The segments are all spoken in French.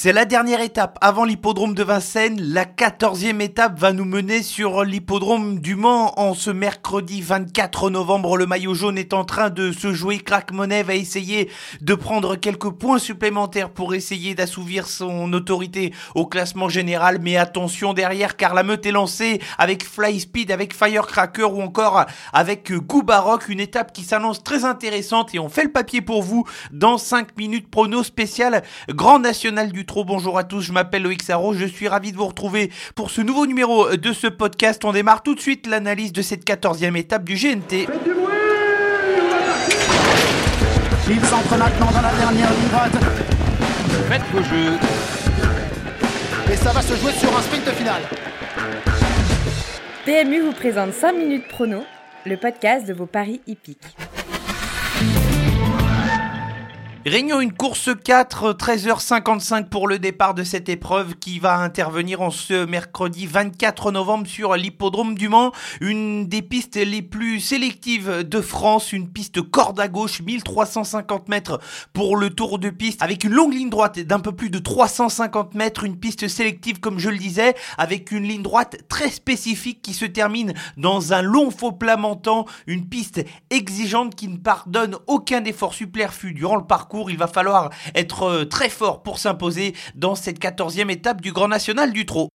C'est la dernière étape avant l'hippodrome de Vincennes. La quatorzième étape va nous mener sur l'hippodrome du Mans en ce mercredi 24 novembre. Le maillot jaune est en train de se jouer. Crack Monet va essayer de prendre quelques points supplémentaires pour essayer d'assouvir son autorité au classement général. Mais attention derrière car la meute est lancée avec Fly Speed, avec Firecracker ou encore avec Goût Baroque. Une étape qui s'annonce très intéressante et on fait le papier pour vous dans 5 minutes prono spécial Grand National du Trop. Bonjour à tous, je m'appelle Loïc Sarro, je suis ravi de vous retrouver pour ce nouveau numéro de ce podcast. On démarre tout de suite l'analyse de cette 14e étape du GNT. Faites du bruit Ils entrent maintenant dans la dernière ligne droite. Faites vos jeux. Et ça va se jouer sur un sprint final. PMU vous présente 5 minutes prono, le podcast de vos paris hippiques. Réunion une course 4, 13h55 pour le départ de cette épreuve qui va intervenir en ce mercredi 24 novembre sur l'hippodrome du Mans. Une des pistes les plus sélectives de France, une piste corde à gauche, 1350 mètres pour le tour de piste avec une longue ligne droite d'un peu plus de 350 mètres, une piste sélective comme je le disais, avec une ligne droite très spécifique qui se termine dans un long faux plat mentant, une piste exigeante qui ne pardonne aucun effort superflu durant le parcours il va falloir être euh, très fort pour s'imposer dans cette 14e étape du Grand National du Trot.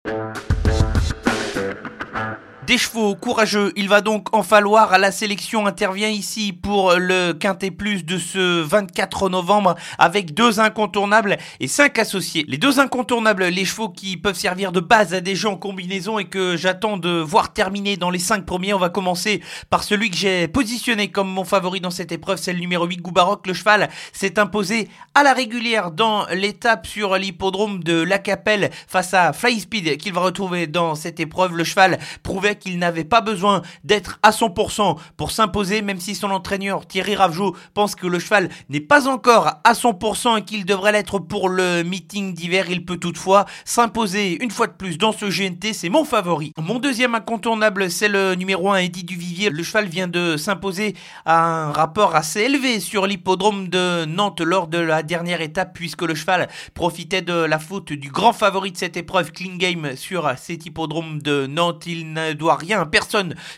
Des chevaux courageux, il va donc en falloir. La sélection intervient ici pour le Quintet Plus de ce 24 novembre avec deux incontournables et cinq associés. Les deux incontournables, les chevaux qui peuvent servir de base à des jeux en combinaison et que j'attends de voir terminer dans les cinq premiers. On va commencer par celui que j'ai positionné comme mon favori dans cette épreuve, c'est le numéro 8 Goubaroc. Le cheval s'est imposé à la régulière dans l'étape sur l'hippodrome de La Capelle face à Fly Speed qu'il va retrouver dans cette épreuve. Le cheval prouvait qu'il n'avait pas besoin d'être à 100% pour s'imposer, même si son entraîneur Thierry Ravjou pense que le cheval n'est pas encore à 100% et qu'il devrait l'être pour le meeting d'hiver. Il peut toutefois s'imposer une fois de plus dans ce GNT, c'est mon favori. Mon deuxième incontournable, c'est le numéro 1, Eddie Duvivier. Le cheval vient de s'imposer à un rapport assez élevé sur l'hippodrome de Nantes lors de la dernière étape, puisque le cheval profitait de la faute du grand favori de cette épreuve, Clean Game, sur cet hippodrome de Nantes. Il rien à personne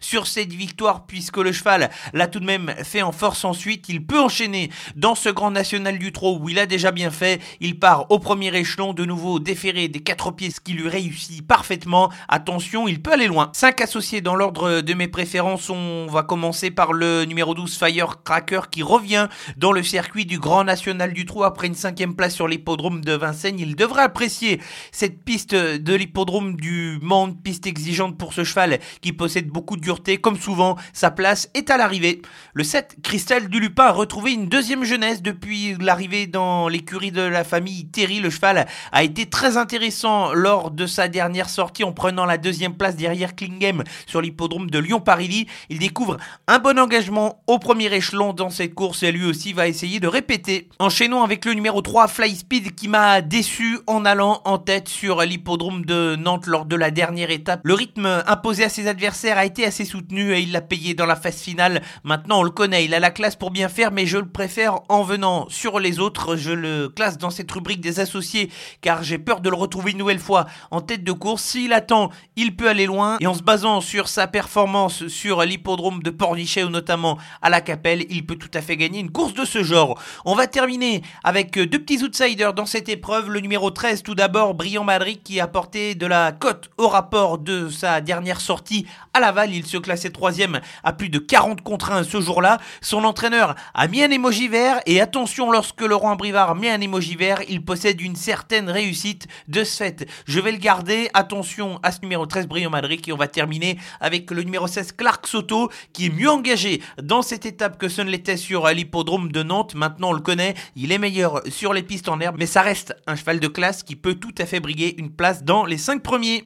sur cette victoire puisque le cheval l'a tout de même fait en force ensuite. Il peut enchaîner dans ce grand national du trot où il a déjà bien fait. Il part au premier échelon de nouveau déféré des quatre pieds ce qui lui réussit parfaitement. Attention, il peut aller loin. Cinq associés dans l'ordre de mes préférences. On va commencer par le numéro 12 Firecracker qui revient dans le circuit du grand national du trot après une cinquième place sur l'hippodrome de Vincennes. Il devrait apprécier cette piste de l'hippodrome du Mans, piste exigeante pour ce cheval qui possède beaucoup de dureté. Comme souvent, sa place est à l'arrivée. Le 7, Christelle Dulupin a retrouvé une deuxième jeunesse depuis l'arrivée dans l'écurie de la famille Terry. Le cheval a été très intéressant lors de sa dernière sortie en prenant la deuxième place derrière Klingem sur l'hippodrome de Lyon-Paris. Il découvre un bon engagement au premier échelon dans cette course et lui aussi va essayer de répéter. Enchaînons avec le numéro 3, Fly Speed, qui m'a déçu en allant en tête sur l'hippodrome de Nantes lors de la dernière étape. Le rythme imposé à ses adversaires a été assez soutenu et il l'a payé dans la phase finale. Maintenant, on le connaît, il a la classe pour bien faire, mais je le préfère en venant sur les autres. Je le classe dans cette rubrique des associés car j'ai peur de le retrouver une nouvelle fois en tête de course. S'il attend, il peut aller loin et en se basant sur sa performance sur l'hippodrome de Pornichet ou notamment à la Capelle, il peut tout à fait gagner une course de ce genre. On va terminer avec deux petits outsiders dans cette épreuve. Le numéro 13, tout d'abord, Brian Madrid qui a porté de la cote au rapport de sa dernière sortie à Laval. Il se classait troisième à plus de 40 contre 1 ce jour-là. Son entraîneur a mis un émoji vert et attention lorsque Laurent Brivard met un émoji vert, il possède une certaine réussite de ce fait. Je vais le garder. Attention à ce numéro 13 Brian Madric et on va terminer avec le numéro 16 Clark Soto qui est mieux engagé dans cette étape que ce ne l'était sur l'hippodrome de Nantes. Maintenant on le connaît, il est meilleur sur les pistes en herbe mais ça reste un cheval de classe qui peut tout à fait briguer une place dans les 5 premiers.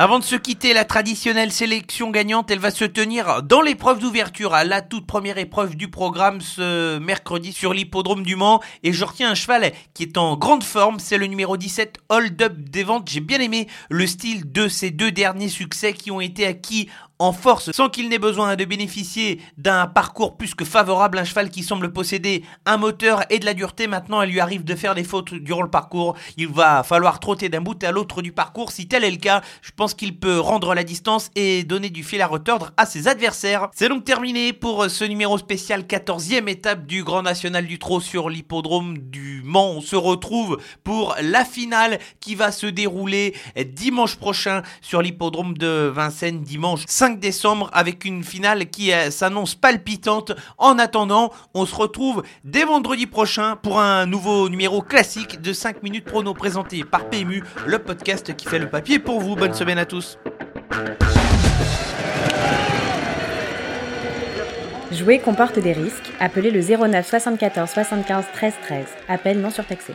Avant de se quitter, la traditionnelle sélection gagnante, elle va se tenir dans l'épreuve d'ouverture, à la toute première épreuve du programme ce mercredi sur l'hippodrome du Mans. Et je retiens un cheval qui est en grande forme, c'est le numéro 17, Hold Up des ventes. J'ai bien aimé le style de ces deux derniers succès qui ont été acquis en force sans qu'il n'ait besoin de bénéficier d'un parcours plus que favorable. Un cheval qui semble posséder un moteur et de la dureté. Maintenant, il lui arrive de faire des fautes durant le parcours. Il va falloir trotter d'un bout à l'autre du parcours. Si tel est le cas, je pense qu'il peut rendre la distance et donner du fil à retordre à ses adversaires. C'est donc terminé pour ce numéro spécial 14e étape du Grand National du Trot sur l'hippodrome du Mans. On se retrouve pour la finale qui va se dérouler dimanche prochain sur l'hippodrome de Vincennes, dimanche 5 décembre, avec une finale qui euh, s'annonce palpitante. En attendant, on se retrouve dès vendredi prochain pour un nouveau numéro classique de 5 minutes prono présenté par PMU, le podcast qui fait le papier pour vous. Bonne semaine à tous. Jouer comporte des risques. Appelez le 09 74 75 13 13. Appel non surtaxé.